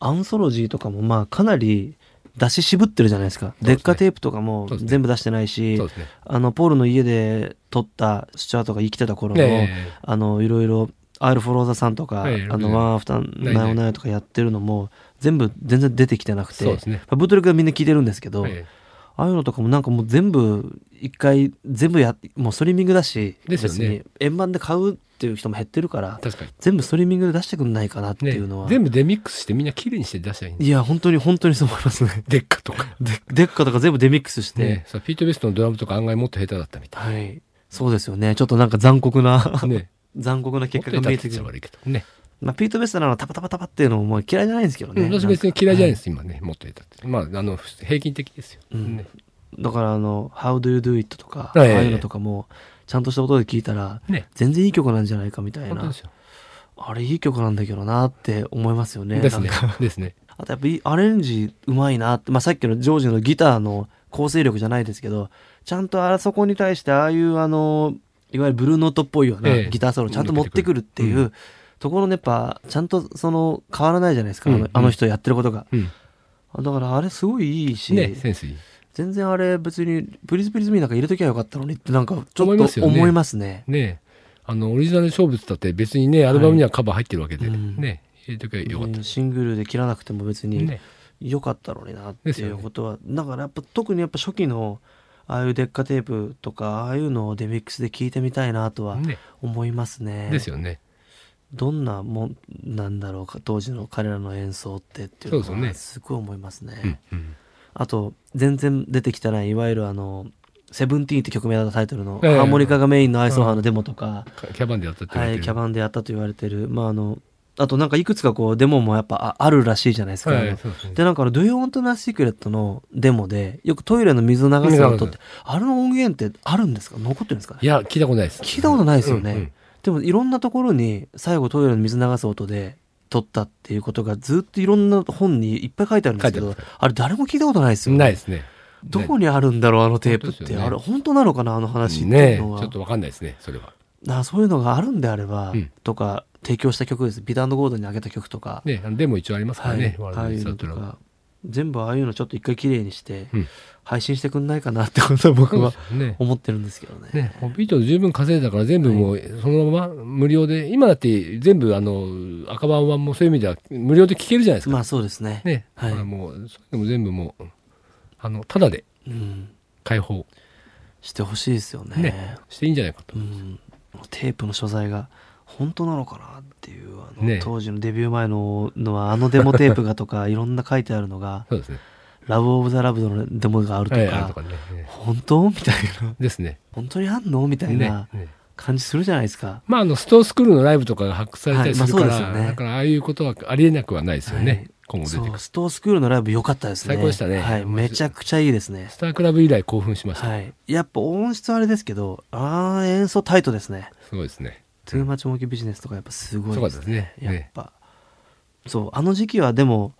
アンソロジーとかもまあかなり出し渋ってるじゃないですか。デッカテープとかも全部出してないし、ね。あのポールの家で撮ったスチュアートが生きてた頃の、ねあのいろいろ「 I'll Follow the Sun」とか「ええ。あの One After 909」とかやってるのも全部全然出てきてなくてね。まあブートレックはみんな聞いてるんですけど、え。ああいうのとかもなんかもう全部一回全部やもうストリーミングだしですよね。別に円盤で買うっていう人も減ってるからえ確かに。全部ストリーミングで出してくんないかなっていうのは、ね、全部デミックスしてみんな綺麗にして出したらいいんいや本当に本当にそう思いますね。デッカとか。デデッカとか全部デミックスして、ねそうピート・ベストのドラムとか案外もっと下手だったみたはい。そうですよね。ちょっとなんか残酷ないね 残酷な結果が見えてくる。悪いけどね。まあ、ピート・ベストなのタパタパタパっていうのももう嫌いじゃないんですけどね。うん私別に嫌いじゃないでです、今ね。もっと下手って。まああの平均的ですよ、うん。ねだからあの、How do you do it とか、ええ。ああいうのとかも、ちゃんとした音で聞いたら、ね。全然いい曲なんじゃないかみたいな。あれいい曲なんだけどなって思いますよね。ですね。なんか。ですね。あとやっぱりアレンジうまいなって、まあさっきのジョージのギターの構成力じゃないですけど、ちゃんとあそこに対してああいうあの、いわゆるブルーノートっぽいようなええ。ギターソロちゃんと持ってくるっていう、うん。ところねやっぱちゃんとその変わらないじゃないですか、あうん。うん。のあの人やってることが。うん。だからあれすごいいいし、ねセンスいい全然あれ別にプリズプリズミーなんか入れときゃよかったのにってなんかちょっと思いますね。ねあのオリジナル勝負だって別にねアルバムにはカバー入ってるわけで、うんね入れときゃよかった。ねシングルで切らなくても別にね。良かったのになっていうことは、だからやっぱ特にやっぱ初期のああいうデッカテープとかああいうのをデミックスで聞いてみたいなとはね。思いますね。ですよね。どんなもんなんだろうか当時の彼らの演奏ってっていうのはすよね。すごい思いますね。うんうんあと全然出てきてないいわゆるあの「セブンティーンって曲名だったタイトルの、ええ。ハーモニカがメインのアイソハーのデモとか、キャバンでやったってはい、キャバンでやったと言われてる。まああのあとなんかいくつかこうデモもやっぱああるらしいじゃないですか、はいででなんかあの「Do You Want a Secret」のデモでよくトイレの水流す音ってあれの音源ってあるんですか？残ってるんですか？ねいや聞いたことないです。聞いたことないですよね、うんうん。でもいろんなところに最後トイレの水流す音で撮ったっていうことがずっといろんな本にいっぱい書いてあるんですけどあれ誰も聞いたことないですよないですね。どこにあるんだろうあのテープって、ね。あれ本当なのかなあの話っていねうのは、ちょっとわかんないですねそれは。あそういうのがあるんであれば、うん。とか提供した曲です。ビタゴードに上げた曲とか、ね、デモ一応ありますからね、はい、ああいうのとか全部ああいうのちょっと一回きれいにして、うん配信してくんないかなってことを僕はね思ってるんですけどね。ね、ビート十分稼いだから全部もうそのまま無料で、今だって全部あの赤版はもうそういう意味では無料で聴けるじゃないですか。まあそうですね。ね、はいだからもう、そういうのも全部もう、あの、ただでうん、開放してほしいですよね。ねしていいんじゃないかと。うん、テープの所在が本当なのかなっていうあの、ね当時のデビュー前ののはあのデモテープがとかいろんな書いてあるのが そうですね。「ラブ・オブ・ザ・ラブ」のデモがあるとか,、とかね。ね本当？みたいなですね。本当にあんの？みたいねなね感じするじゃないですか。まあ、あの、ストースクールのライブとかが発掘されたりするから、はいまあねだから、ああいうことはありえなくはないですよね。はい今後出て。ストースクールのライブ良かったですね。最高でしたねはい、めちゃくちゃいいですねス。タークラブ以来興奮しました。はい、やっぱ音質はあれですけどあー演奏タイトですね。すごいですね。トゥーマッチモーキービジネスとかやっぱすごいですねやっぱ、そうあの時期はでも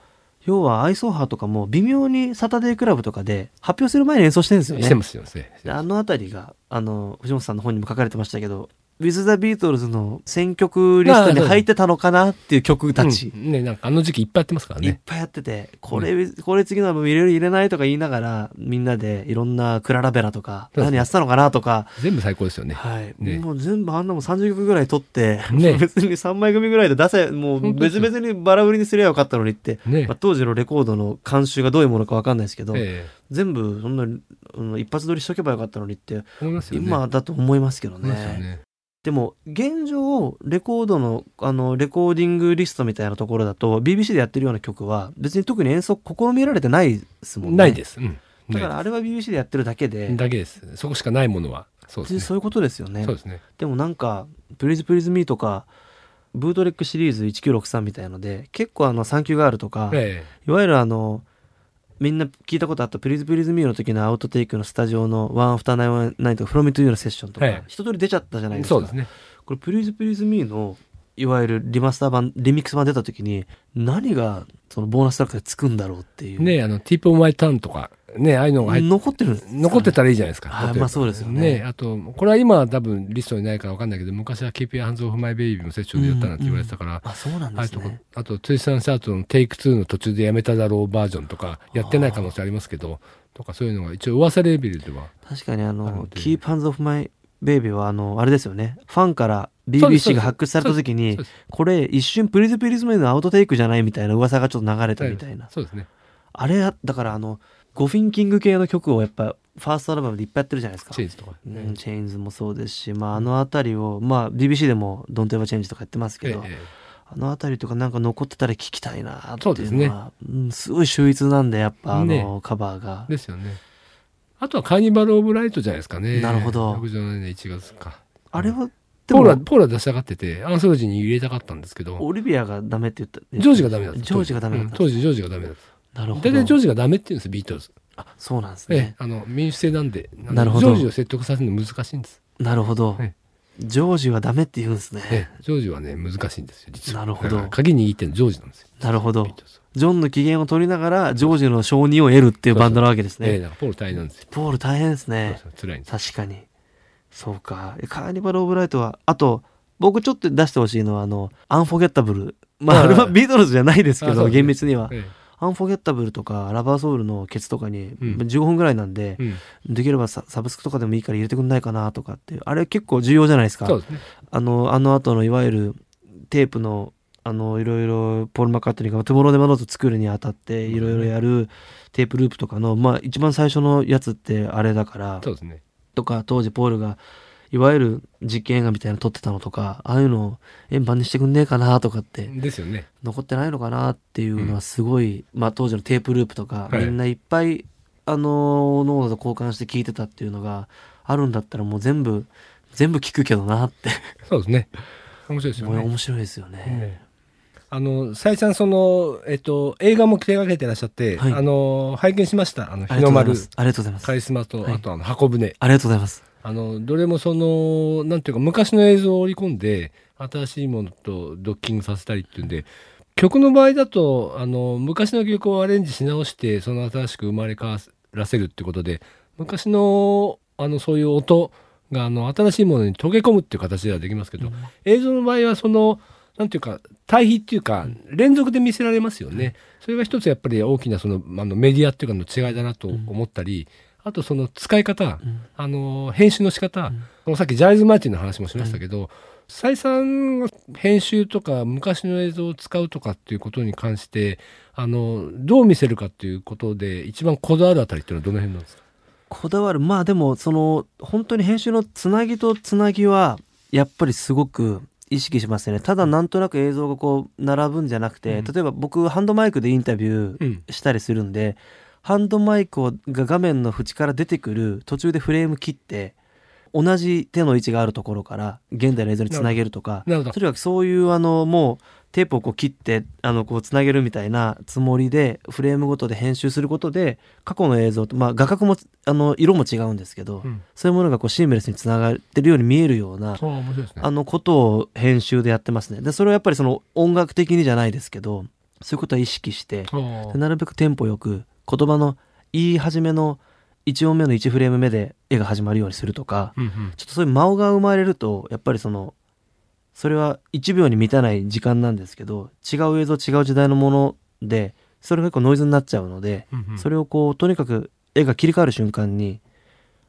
要はアイソーハーとかも微妙にサタデークラブとかで発表する前に演奏してるんですよねしてますよね。であの辺りがあの藤本さんの本にも書かれてましたけど「With the Beatles」の選曲リストに入ってたのかなっていう曲たち、うん。ね、なんかあの時期いっぱいやってますからね。いっぱいやってて、これ、これ次のアルバム入れる入れないとか言いながら、みんなでいろんなクララベラとか、何やってたのかなとか、全部最高ですよね。はい。ね。もう全部あんなもん30曲ぐらい取って、ね。別に3枚組ぐらいで出せ、もう別々にバラ売りにすりゃよかったのにって、ね。まあ、当時のレコードの監修がどういうものかわかんないですけど、え全部そんな、うん一発撮りしとけばよかったのにって、ね。今だと思いますけどね。ね。でも、現状、レコードの、あの、レコーディングリストみたいなところだと、BBC でやってるような曲は、別に特に演奏試みられてないですもんね。ないです。うん。だからあれは BBC でやってるだけで、だけです。そこしかないものは。そうですね。そういうことですよね。そうですね。でもなんか、Please Please Me とか、ブートレックシリーズ1963みたいので、結構あの、 Thank You Girl とか、えいわゆるあの、みんな聞いたことあった Please Please Me の時のアウトテイクのスタジオの One After 909 と From Me to You のセッションとか、はい一通り出ちゃったじゃないですか。えそうですね。これ Please Please Me のいわゆるリマスター版リミックス版出た時に何がそのボーナストラックでつくんだろうっていうねあの、 Tip of My Tongue とか、ねああいうのが入っ残ってるんですかね。残ってたらいいじゃないですか。例えばはいまあそうですよね。あと、これは今は多分リストにないから分かんないけど、昔は KP ハンズオフマイベイビーもセッションでやったなんて言われてたから、あそうなんですね。あと、 Twist and Shout のテイク2の途中でやめただろうバージョンとか、やってない可能性ありますけど、とかそういうのが一応噂レベルでは。確かにああるのので「Keep Hands Off My Baby」はあのあれですよね。ファンから BBC が発掘された時にこれ一瞬プリズプリズムのアウトテイクじゃないみたいな噂がちょっと流れたみたいな。そうです。ね。あれやだからあのゴフィンキング系の曲をやっぱファーストアルバムでいっぱいやってるじゃないですか。チェイズとか。うん、チェインズもそうですし、まあ、あの辺りを、まあ、BBC でも「ドンテーバチェンジ」とかやってますけど、ええあの辺りとかなんか残ってたら聞きたいなってそうですね。いうのはうんすごい秀逸なんでやっぱあの、ねカバーが。ですよね。あとはカーニバル・オブ・ライトじゃないですかね。なるほど。67年1月か。あれはでポーラ、もポーラ出したがってて、アンソロジーに入れたかったんですけど、オリビアがダメって言った。ジョージがダメだった。ジョージがダメだった。うん。当時ジョージがダメだった。なるほど。大体ジョージがダメって言うんです、ビートルズ。あそうなんですええね、あの、民主制なんで、なるほど。ジョージを説得させるの難しいんです。なるほど、えジョージはダメって言うんですね、ええジョージはね、難しいんですよ、実は。なるほど。だから鍵握ってるのジョージなんですよ。なるほど。ジョンの機嫌を取りながらジョージの承認を得るっていうバンドなわけですね。ええだからポール大変なんですよ。ポール大変ですそうねそう辛いんです。確かに。そうか。カーニバル・オブ・ライトはあと僕ちょっと出してほしいのはあの「アンフォゲッタブル」まあはいあれはビートルズじゃないですけど厳密には。え「アンフォゲッタブル」とか「ラバーソウル」のケツとかにうん15分ぐらいなんでえうん。できればササブスクとかでもいいから入れてくんないかなとかってあれ結構重要じゃないですかすね。あのあの後のいわゆるテープのあのいろいろポール・マッカートニーが「トゥモロー・デ・マノート」作るにあたっていろいろやるテープループとかのまあ一番最初のやつってあれだからそうですね。とか当時ポールがいわゆる実験映画みたいなの撮ってたのとかああいうのを円盤にしてくんねえかなとかってですよね。残ってないのかなっていうのはすごい、まあ当時のテープループとか、はいみんないっぱいあのノートと交換して聞いてたっていうのがあるんだったらもう全部全部聞くけどなってそうですね。面白いですよね。面白いですよね。ねあの、再三その、えっと、映画も手掛けてらっしゃって、はいあの、拝見しました。あの、あ日の丸、ありがとうございます。カリスマと、はいあとあの、箱舟。ありがとうございます。あの、どれもその、なんていうか、昔の映像を織り込んで、新しいものとドッキングさせたりっていうんで、曲の場合だと、あの、昔の曲をアレンジし直して、その新しく生まれ変わらせるってことで、昔の、あの、そういう音が、あの、新しいものに溶け込むっていう形ではできますけど、映像の場合は、その、なんていうか、対比っていうか、連続で見せられますよね。それが一つやっぱり大きなその、あのメディアっていうかの違いだなと思ったり、あとその使い方、あの、編集の仕方、うん、さっきジャイズ・マーティンの話もしましたけど、再三編集とか昔の映像を使うとかっていうことに関して、あの、どう見せるかっていうことで、一番こだわるあたりっていうのはどの辺なんですか？こだわる。まあでもその本当に編集のつなぎとつなぎはやっぱりすごく意識しますね。ただなんとなく映像がこう並ぶんじゃなくて、うん、例えば僕ハンドマイクでインタビューしたりするんで、うん、ハンドマイクが画面の縁から出てくる途中でフレーム切って同じ手の位置があるところから現代の映像につなげるとかとにかくそういうあのもうテープをこう切ってあのこうつなげるみたいなつもりでフレームごとで編集することで過去の映像と、まあ、画角もあの色も違うんですけど、うん、そういうものがこうシームレスにつながってるように見えるような、ね、あのことを編集でやってますね。でそれはやっぱりその音楽的にじゃないですけどそういうことは意識してなるべくテンポよく言葉の言い始めの1音目の1フレーム目で絵が始まるようにするとか、うんうん、ちょっとそういう間が生まれるとやっぱりそのそれは1秒に満たない時間なんですけど違う映像違う時代のものでそれが結構ノイズになっちゃうので、うんうん、それをこうとにかく絵が切り替わる瞬間に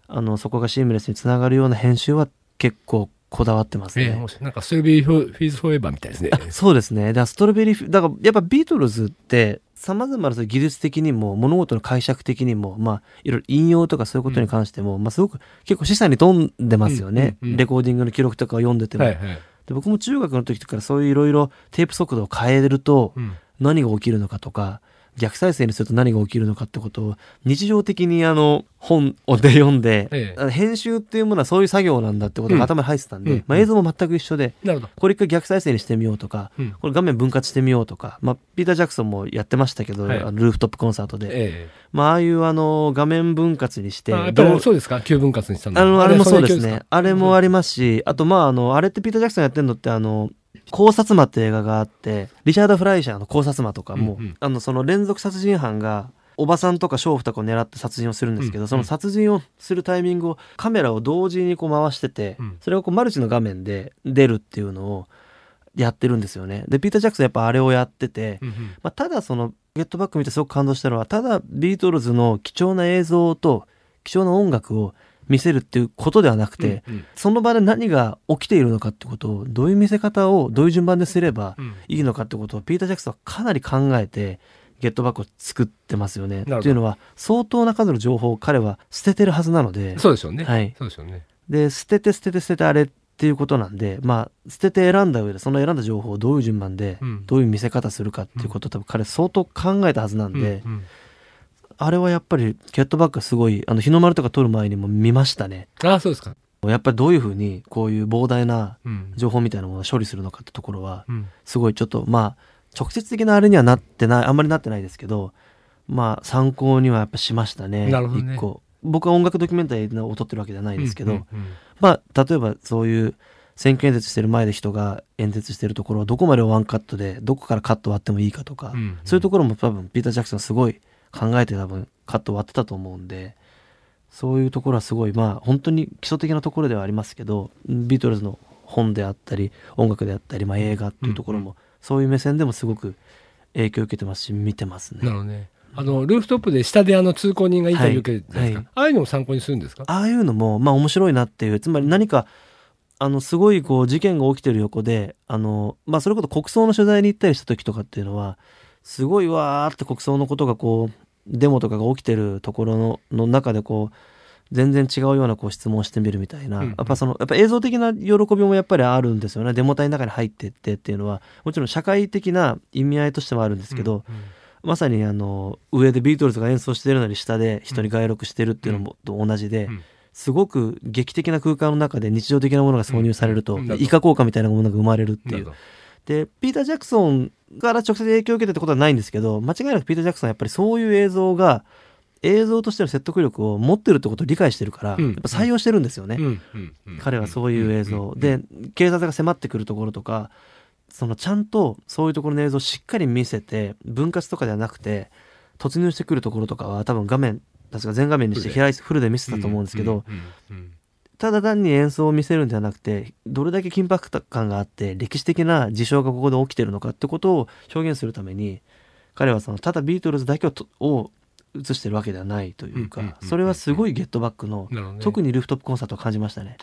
あのそこがシームレスにつながるような編集は結構こだわってますね。えー、なんか Strawberry Fields Forever みたいですね。そうですね。だからストロベリーだからやっぱビートルズってさまざまな技術的にも物事の解釈的にもまあいろいろ引用とかそういうことに関しても、うん、まあすごく結構示唆に富んでますよね、うんうんうん、レコーディングの記録とかを読んでても。はいはいで僕も中学の時からそういういろいろテープ速度を変えると何が起きるのかとか、逆再生にすると何が起きるのかってことを日常的にあの本をで読んで、ええ、編集っていうものはそういう作業なんだってことが頭に入ってたんで、うん、まあ、映像も全く一緒で、うん、これ一回逆再生にしてみようとか、うん、これ画面分割してみようとか、まあ、ピーター・ジャクソンもやってましたけど、はい、あのルーフトップコンサートで、え、まあ、ああいうあの画面分割にしてそうですか？急分割にしたのあのあれもそうですね。あれもありますしあとまああのあれってピーター・ジャクソンやってるのってあの考察魔って映画があってリチャード・フライシャーの考察魔とかも、うんうん、あのその連続殺人犯がおばさんとか娼婦とかを狙って殺人をするんですけど、うんうん、その殺人をするタイミングをカメラを同時にこう回してて、うん、それをこうマルチの画面で出るっていうのをやってるんですよね。でピーター・ジャクソンやっぱあれをやってて、うんうん、まあ、ただそのゲットバック見てすごく感動したのはただビートルズの貴重な映像と貴重な音楽を見せるっていうことではなくて、うんうん、その場で何が起きているのかってことをどういう見せ方をどういう順番ですればいいのかってことをピーター・ジャクソンはかなり考えてゲットバックを作ってますよね。というのは相当な数の情報を彼は捨ててるはずなのでそうでしょうね。はい、そうでしょうねで捨てて捨てて捨ててあれっていうことなんでまあ捨てて選んだ上でその選んだ情報をどういう順番でどういう見せ方するかっていうことを多分彼相当考えたはずなんで。うんうんあれはやっぱりキャットバックすごいあの日の丸とか撮る前にも見ましたね。あそうですか。やっぱりどういうふうにこういう膨大な情報みたいなものを処理するのかってところは、すごいちょっとまあ直接的なあれにはなってないあんまりなってないですけどまあ参考にはやっぱしましたねなるほど、ね、一個。僕は音楽ドキュメンタリーを撮ってるわけじゃないですけど、まあ例えばそういう選挙演説してる前で人が演説してるところをどこまでワンカットでどこからカット割ってもいいかとか、うんうん、そういうところも多分ピーター・ジャクソンすごい考えて多分カット割ってたと思うんでそういうところはすごいまあ本当に基礎的なところではありますけどビートルズの本であったり音楽であったり、まあ、映画っていうところも、そういう目線でもすごく影響を受けてますし見てますね。なるほどね。あのルーフトップで下であの通行人がインタビュー受けてるですか、はいはい、ああいうのも参考にするんですか？ああいうのもまあ面白いなっていうつまり何かあのすごいこう事件が起きてる横であの、まあ、それこそ国葬の取材に行ったりした時とかっていうのはすごいわーって国葬のことがこうデモとかが起きてるところのの中でこう全然違うようなこう質問してみるみたいな、うんうん、やっぱそのやっぱ映像的な喜びもやっぱりあるんですよね。デモ隊の中に入ってってっていうのは。もちろん社会的な意味合いとしてはあるんですけど、うんうん、まさにあの上でビートルズが演奏してるのに下で人に外録してるっていうのもと同じで。うん。うんすごく劇的な空間の中で日常的なものが挿入されると、イカ効果みたいなものが生まれるっていう。でピーター・ジャクソンから直接影響を受けてってことはないんですけど間違いなくピーター・ジャクソンはやっぱりそういう映像が映像としての説得力を持ってるってことを理解してるから、うん、やっぱ採用してるんですよね、うん、彼はそういう映像、で警察が迫ってくるところとかそのちゃんとそういうところの映像をしっかり見せて分割とかではなくて突入してくるところとかは多分画面確か全画面にして開いフルで見せたと思うんですけど、ただ単に演奏を見せるんではなくてどれだけ緊迫感があって歴史的な事象がここで起きてるのかってことを表現するために彼はそのただビートルズだけをとを映してるわけではないというか、それはすごいゲットバックの、特にルーフトップコンサートを感じましたね。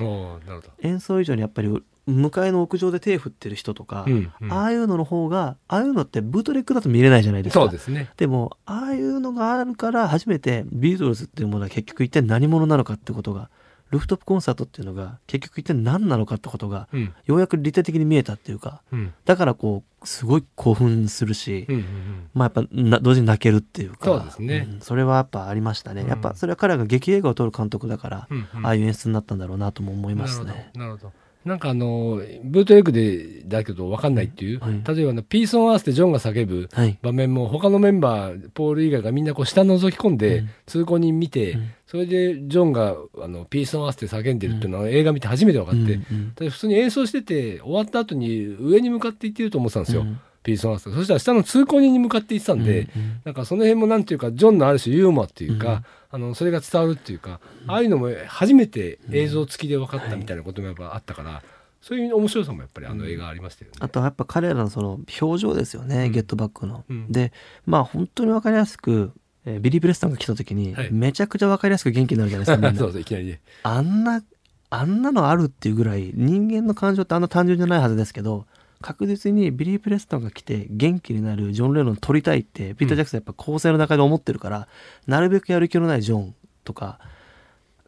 演奏以上にやっぱり向かいの屋上で手振ってる人とか、うんうん。ああいうのの方がああいうのってブートレックだと見れないじゃないですか。そうですね。でもああいうのがあるから初めてビートルズっていうものは結局一体何者なのかってことがルーフトップコンサートっていうのが結局一体何なのかってことがうん。ようやく立体的に見えたっていうかうん。だからこうすごい興奮するし、うんうんうん。まあやっぱな同時に泣けるっていうかそうですねんそれはやっぱありましたね、うんやっぱそれは彼が劇映画を撮る監督だから、うんうんああいう演出になったんだろうなとも思いますね。なるほど。なんかあの、ブートレックでだけど分かんないっていう、はい例えばあの、 Peace on Earth でジョンが叫ぶはい、場面も、他のメンバー、ポール以外がみんなこう下覗き込んで、うん通行人見て、うんそれでジョンがあの Peace on Earth で叫んでるっていうのは映画見て初めて分かって、うんうんで普通に演奏してて、終わった後に上に向かって行ってると思ってたんですよ、うん。 Peace on Earth そしたら下の通行人に向かって行ってたんで、うんうんなんかその辺もなんていうか、ジョンのある種ユーモアっていうか、あのそれが伝わるっていうか、ああいうのも初めて映像付きで分かったみたいなこともやっぱあったから、そういう面白さもやっぱりあの映画ありましたよね。あとはやっぱ彼らのその表情ですよね、うん。ゲットバックの。うん。でまあ本当に分かりやすく、えービリー・プレストンが来た時に、はいめちゃくちゃ分かりやすく元気になるじゃないですかみんな そうそう、いきなりね。あんなあんなのあるっていうぐらい人間の感情ってあんな単純じゃないはずですけど確実にビリー・プレストンが来て元気になるジョン・レノン撮りたいってピーター・ジャクソンやっぱ構成の中で思ってるから、なるべくやる気のないジョンとか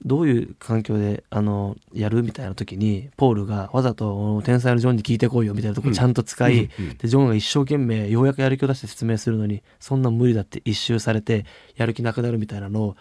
どういう環境であのやるみたいな時にポールがわざと天才のジョンに聞いてこいよみたいなとこうんちゃんと使い、うんうんでジョンが一生懸命ようやくやる気を出して説明するのにそんなん無理だって一周されてやる気なくなるみたいなのを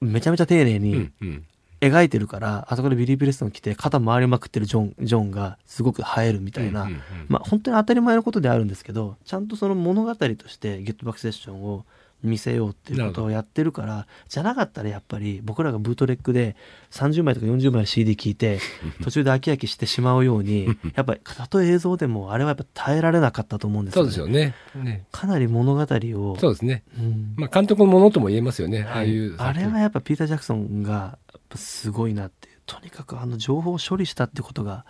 めちゃめちゃ丁寧うにんうん。描いてるから、あそこでビリー・プレストン来て肩回りまくってるジョンジョンがすごく映えるみたいな、うんうんうん。まあ本当に当たり前のことであるんですけどちゃんとその物語としてゲットバックセッションを見せようっていうことをやってるからじゃなかったらやっぱり僕らがブートレックで30枚とか40枚の CD 聞いて 途中で飽き飽きしてしまうように やっぱりたとえ映像でもあれはやっぱ耐えられなかったと思うんですそよ,、うですよね。ねかなり物語をそうですね。うんまあ、監督のものとも言えますよね。ああいう。あれはやっぱピーター・ジャクソンがすごいなっていうとにかくあの情報を処理したってことが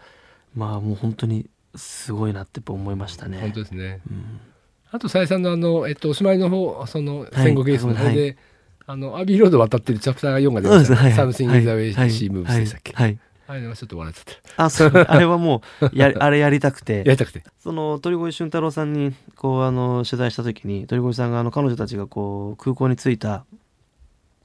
まあもう本当にすごいなってやっぱ思いましたね。本当ですね。うんあと、再三のあの、えっと、おしまいの方、その、はい千石イエスの方で、あの、アビーロード渡ってるチャプターが4が出ましたね。はい Something in the Way はい She Moves でしたっけ？はい。はいあれはちょっと笑っちゃった。あ、そう、あれはもう、や、あれやりたくてや、りたくて。その、鳥越俊太郎さんに、こう、あの、取材した時に、鳥越さんが、あの、彼女たちが、こう、空港に着いた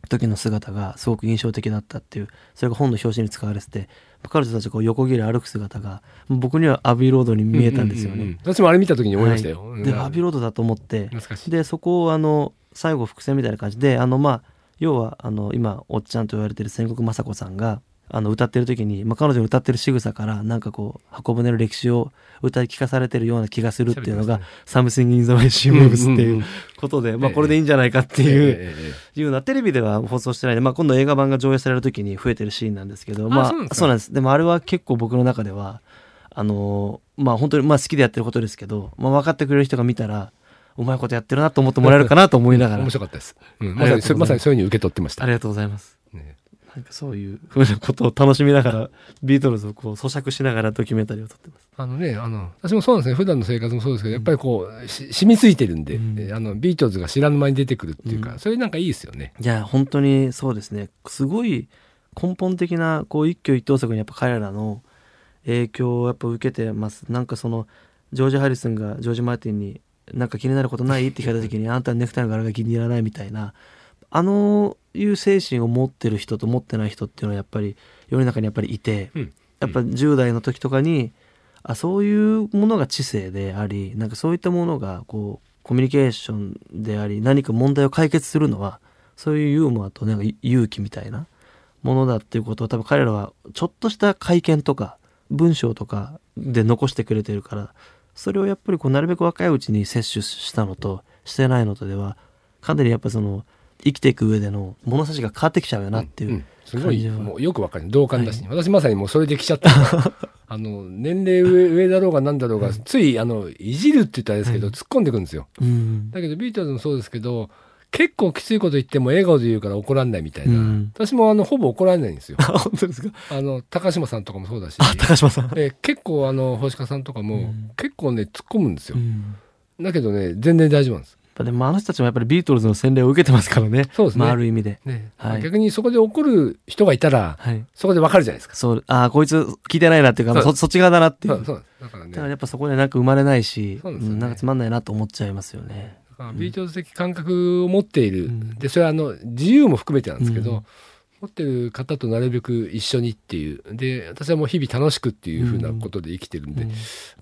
時の姿が、すごく印象的だったっていう、それが本の表紙に使われてて、彼女たちがこう横切り歩く姿が、僕にはアビーロードに見えたんですよね。うううん私もあれ見た時に思いましたよ。はいで、アビーロードだと思って。でそこをあの最後伏線みたいな感じであのまあ要はあの今おっちゃんと言われてる千石雅子さんがあの歌ってる時に、まあ、彼女の歌ってる仕草からなんかこう箱舟の歴史を歌い聞かされてるような気がするっていうのが「 Something in the Way She Moves」っていうことで、まあ、これでいいんじゃないかっていう。いうのはテレビでは放送してないんで、まあ、今度映画版が上映される時に増えてるシーンなんですけどあまあそうなんですでもあれは結構僕の中ではあのーまあ本当にまあ好きでやってることですけど、まあ、分かってくれる人が見たらうまいことやってるなと思ってもらえるかなと思いながら面白かったです。うんまさにそういうふうに受け取ってました。ありがとうございますねなんかそういうふうなことを楽しみながら ビートルズをこう咀嚼しながらドキュメンタリーを撮ってますあのね、あの、私もそうなんですね。普段の生活もそうですけど、やっぱりこう、し染みついてるんで、うんえあの、ビートルズが知らぬ間に出てくるっていうか、うんそれなんかいいですよね。いや本当にそうですねすごい根本的なこう一挙一投足にやっぱ彼らの影響をやっぱ受けてますなんかそのジョージ・ハリスンがジョージ・マーティンに「なんか気になることない?」って聞かれた時に「あんたのネクタイの柄が気に入らない」みたいなあのいう精神を持ってる人と持ってない人っていうのはやっぱり世の中にやっぱりいて、うん。やっぱ10代の時とかにあそういうものが知性でありなんかそういったものがこうコミュニケーションであり何か問題を解決するのはそういうユーモアとなんか勇気みたいなものだっていうことを多分彼らはちょっとした会見とか文章とかで残してくれてるからそれをやっぱりこうなるべく若いうちに摂取したのとしてないのとではかなりやっぱその生きていく上での物差しが変わってきちゃうよなっていう、んすごい、もうよくわかる。同感だし、私まさにもうそれで来ちゃった。あの、年齢上上だろうが何だろうが、つい、あの、いじるって言ったらですけど、突っ込んでくるんですよ。うんだけど、ビートルズもそうですけど、結構きついこと言っても笑顔で言うから怒らんないみたいな。うん私もあの、ほぼ怒られないんですよ。あ 本当ですか？あの、高島さんとかもそうだし。あ高島さん、えー結構あの、星川さんとかも、うん結構ね、突っ込むんですよう。んだけどね、全然大丈夫なんです。ぱでもあの人たちもやっぱりビートルズの洗礼を受けてますからね。そうですね。まあ、ある意味で。ね。はい。逆にそこで怒る人がいたら、はい。そこでわかるじゃないですか。そう。あこいつ聞いてないなっていうかそうそそっち側だなっていう。そうそう。だからね。だからやっぱそこでなんか生まれないしそうんなんかつまんないなと思っちゃいますよね。ビートルズ的感覚を持っている、うん。でそれはあの自由も含めてなんですけど、うん持ってる方となるべく一緒にっていう。で私はもう日々楽しくっていうふうなことで生きてるんで、うん。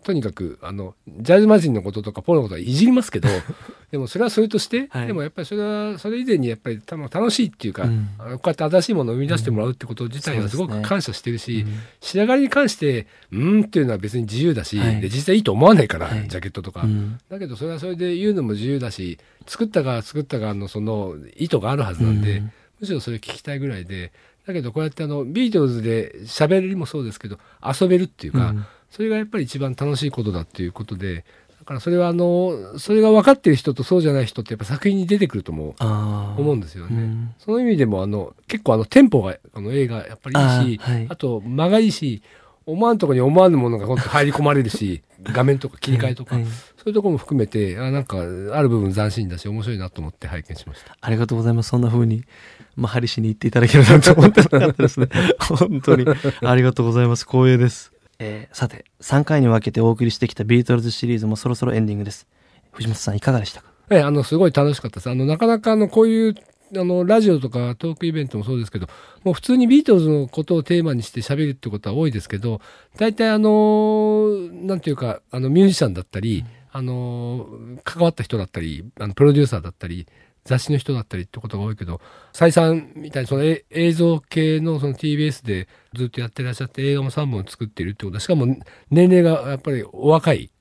とにかくあのジャズマジンのこととかポロのことはいじりますけど でもそれはそれとして、はい。でもやっぱりそれはそれ以前にやっぱり楽しいっていうか、うん。こうやって新しいものを生み出してもらうってこと自体はすごく感謝してるし、うん。仕上がりに関して「うん」っていうのは別に自由だし、はい。で実際いいと思わないから、はい。ジャケットとか。うん。だけどそれはそれで言うのも自由だし作ったか作ったかのその意図があるはずなんで、うんむしろそれ聞きたいぐらいでだけどこうやってあのビートルズで喋りもそうですけど遊べるっていうか、うん。それがやっぱり一番楽しいことだっていうことでだからそれはあのそれが分かってる人とそうじゃない人ってやっぱ作品に出てくるとも思うんですよね。うん。その意味でもあの結構あのテンポがあの映画やっぱりいいしあーはい。あと間がいいし思わんとこに思わぬものが本当入り込まれるし 画面とか切り替えとか、はいそういうところも含めてあなんかある部分斬新だし面白いなと思って拝見しました。ありがとうございます。そんな風に、まあ、ハリしに行っていただけるなんて思ってなかったですね。本当に。ありがとうございます。光栄です。えーさて、3回に分けてお送りしてきたビートルズシリーズもそろそろエンディングです。藤本さんいかがでしたか？ええあのすごい楽しかったです。あのなかなかあのこういうあのラジオとかトークイベントもそうですけどもう普通にビートルズのことをテーマにして喋るってことは多いですけど大体あのなんていうかあのミュージシャンだったり、あの関わった人だったりあのプロデューサーだったり雑誌の人だったりってことが多いけど再三みたいにそのえ映像系のその TBS でずっとやってらっしゃって映画も3本作ってるってことはしかも年齢がやっぱりお若い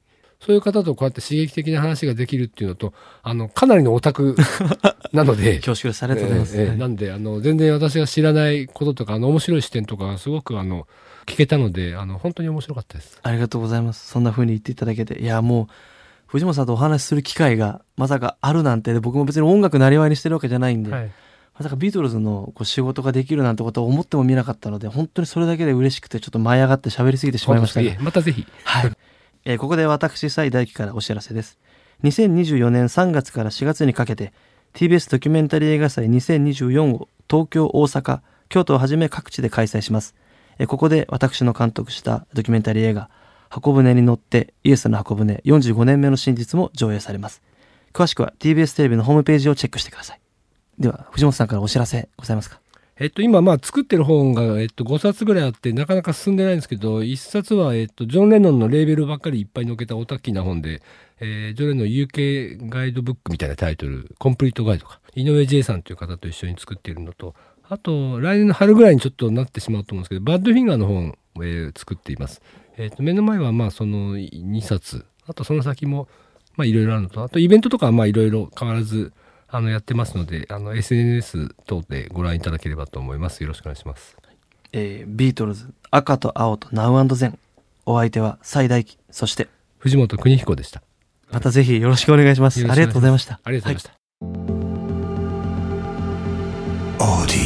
そういう方とこうやって刺激的な話ができるっていうのと、あの、かなりのオタク なので、恐縮です。ありがとうございます。ええええなんで、あの、全然私が知らないこととか、あの、面白い視点とかがすごく、あの、聞けたので、あの、本当に面白かったです。ありがとうございます。そんな風に言っていただけて。いや、もう、藤本さんとお話しする機会がまさかあるなんて、で僕も別に音楽なりわいにしてるわけじゃないんで、はい。まさかビートルズのこう仕事ができるなんてことは思ってもみなかったので、本当にそれだけで嬉しくて、ちょっと舞い上がって喋りすぎてしまいましたまたぜひ。はい。えーここで私、蔡大輝からお知らせです。2024年3月から4月にかけて、TBS ドキュメンタリー映画祭2024を東京、大阪、京都をはじめ各地で開催します。えーここで私の監督したドキュメンタリー映画、箱舟に乗ってイエスの箱舟45年目の真実も上映されます。詳しくは TBS テレビのホームページをチェックしてください。では、藤本さんからお知らせございますか？えっと、今、まあ、作ってる本が、えっと、5冊ぐらいあって、なかなか進んでないんですけど、1冊は、えっと、ジョン・レノンのレーベルばっかりいっぱい載けたオタッキーな本で、えージョン・レノンの UK ガイドブックみたいなタイトル、コンプリートガイドか。井上 J さんという方と一緒に作っているのと、あと、来年の春ぐらいにちょっとなってしまうと思うんですけど、バッドフィンガーの本を、えー作っています。えっと、目の前は、まあ、その2冊。あと、その先も、まあ、いろいろあるのと、あと、イベントとかは、まあ、いろいろ変わらず、あのやってますのであの SNS 等でご覧いただければと思います。よろしくお願いします、えー、ビートルズ赤と青とナウゼン。お相手は最大期そして藤本邦彦でした。またぜひよろしくお願いします。ありがとうございました。ありがとうございました、